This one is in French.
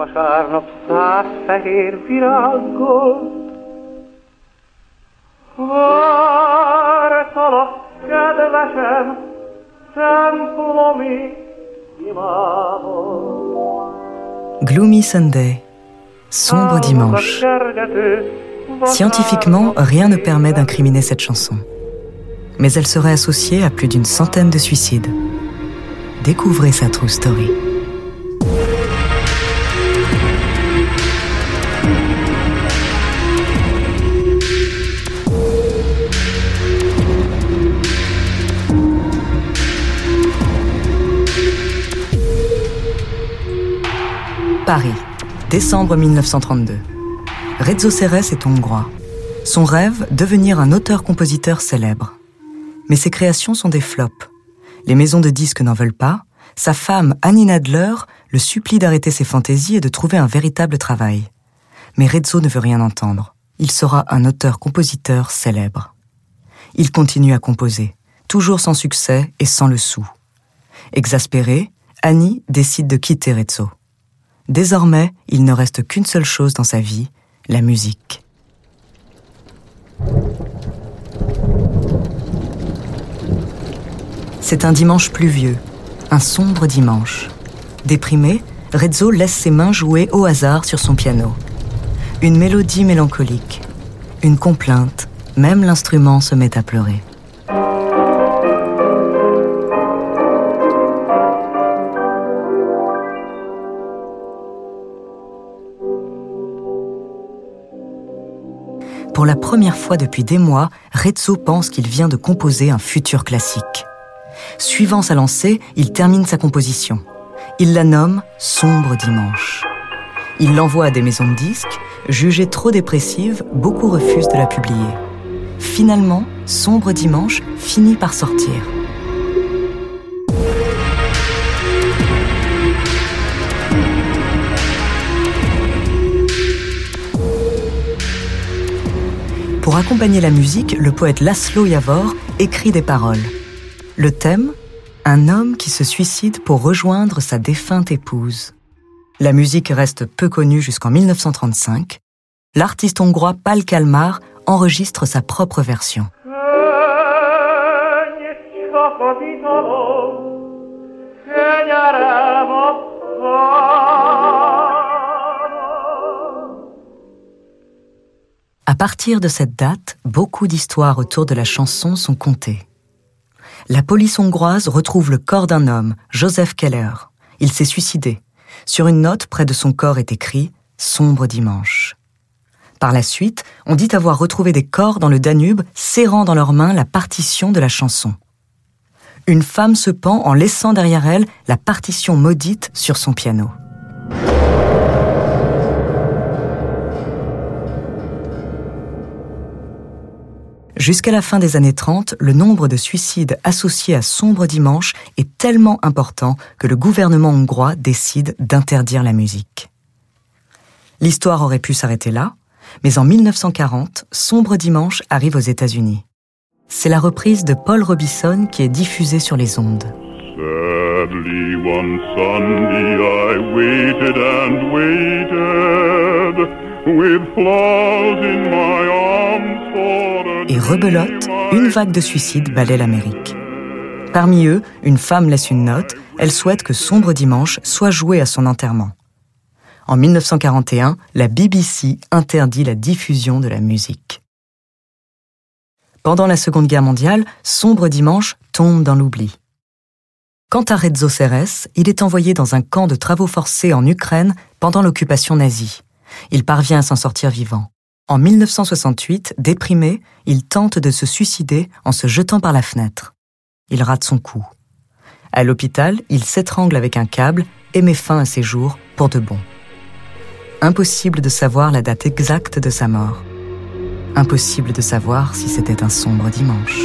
Vasárnap száz fehér virággal vártalak, kedvesem, templomi imádon. Gloomy Sunday, sombre dimanche. Scientifiquement, rien ne permet d'incriminer cette chanson. Mais elle serait associée à plus d'une centaine de suicides. Découvrez sa true story. Paris, décembre 1932. Rezzo Serres est hongrois. Son rêve, devenir un auteur-compositeur célèbre. Mais ses créations sont des flops. Les maisons de disques n'en veulent pas. Sa femme, Annie Nadler, le supplie d'arrêter ses fantaisies et de trouver un véritable travail. Mais Rezzo ne veut rien entendre. Il sera un auteur-compositeur célèbre. Il continue à composer, toujours sans succès et sans le sou. Exaspérée, Annie décide de quitter Rezzo. Désormais, il ne reste qu'une seule chose dans sa vie, la musique. C'est un dimanche pluvieux, un sombre dimanche. Déprimé, Rezzo laisse ses mains jouer au hasard sur son piano. Une mélodie mélancolique, une complainte, même l'instrument se met à pleurer. Pour la première fois depuis des mois, Rezzo pense qu'il vient de composer un futur classique. Suivant sa lancée, il termine sa composition. Il la nomme Sombre Dimanche. Il l'envoie à des maisons de disques. Jugée trop dépressive, beaucoup refusent de la publier. Finalement, Sombre Dimanche finit par sortir. Accompagner la musique, le poète Laszlo Yavor écrit des paroles. Le thème Un homme qui se suicide pour rejoindre sa défunte épouse. La musique reste peu connue jusqu'en 1935. L'artiste hongrois Pal Kalmar enregistre sa propre version. Partir de cette date, beaucoup d'histoires autour de la chanson sont contées. La police hongroise retrouve le corps d'un homme, Joseph Keller. Il s'est suicidé. Sur une note près de son corps est écrit Sombre dimanche. Par la suite, on dit avoir retrouvé des corps dans le Danube serrant dans leurs mains la partition de la chanson. Une femme se pend en laissant derrière elle la partition maudite sur son piano. Jusqu'à la fin des années 30, le nombre de suicides associés à Sombre Dimanche est tellement important que le gouvernement hongrois décide d'interdire la musique. L'histoire aurait pu s'arrêter là, mais en 1940, Sombre Dimanche arrive aux États-Unis. C'est la reprise de Paul Robinson qui est diffusée sur les ondes. Rebelote, une vague de suicides balaie l'Amérique. Parmi eux, une femme laisse une note, elle souhaite que Sombre Dimanche soit joué à son enterrement. En 1941, la BBC interdit la diffusion de la musique. Pendant la Seconde Guerre mondiale, Sombre Dimanche tombe dans l'oubli. Quant à Rezzo Serres, il est envoyé dans un camp de travaux forcés en Ukraine pendant l'occupation nazie. Il parvient à s'en sortir vivant. En 1968, déprimé, il tente de se suicider en se jetant par la fenêtre. Il rate son coup. À l'hôpital, il s'étrangle avec un câble et met fin à ses jours pour de bon. Impossible de savoir la date exacte de sa mort. Impossible de savoir si c'était un sombre dimanche.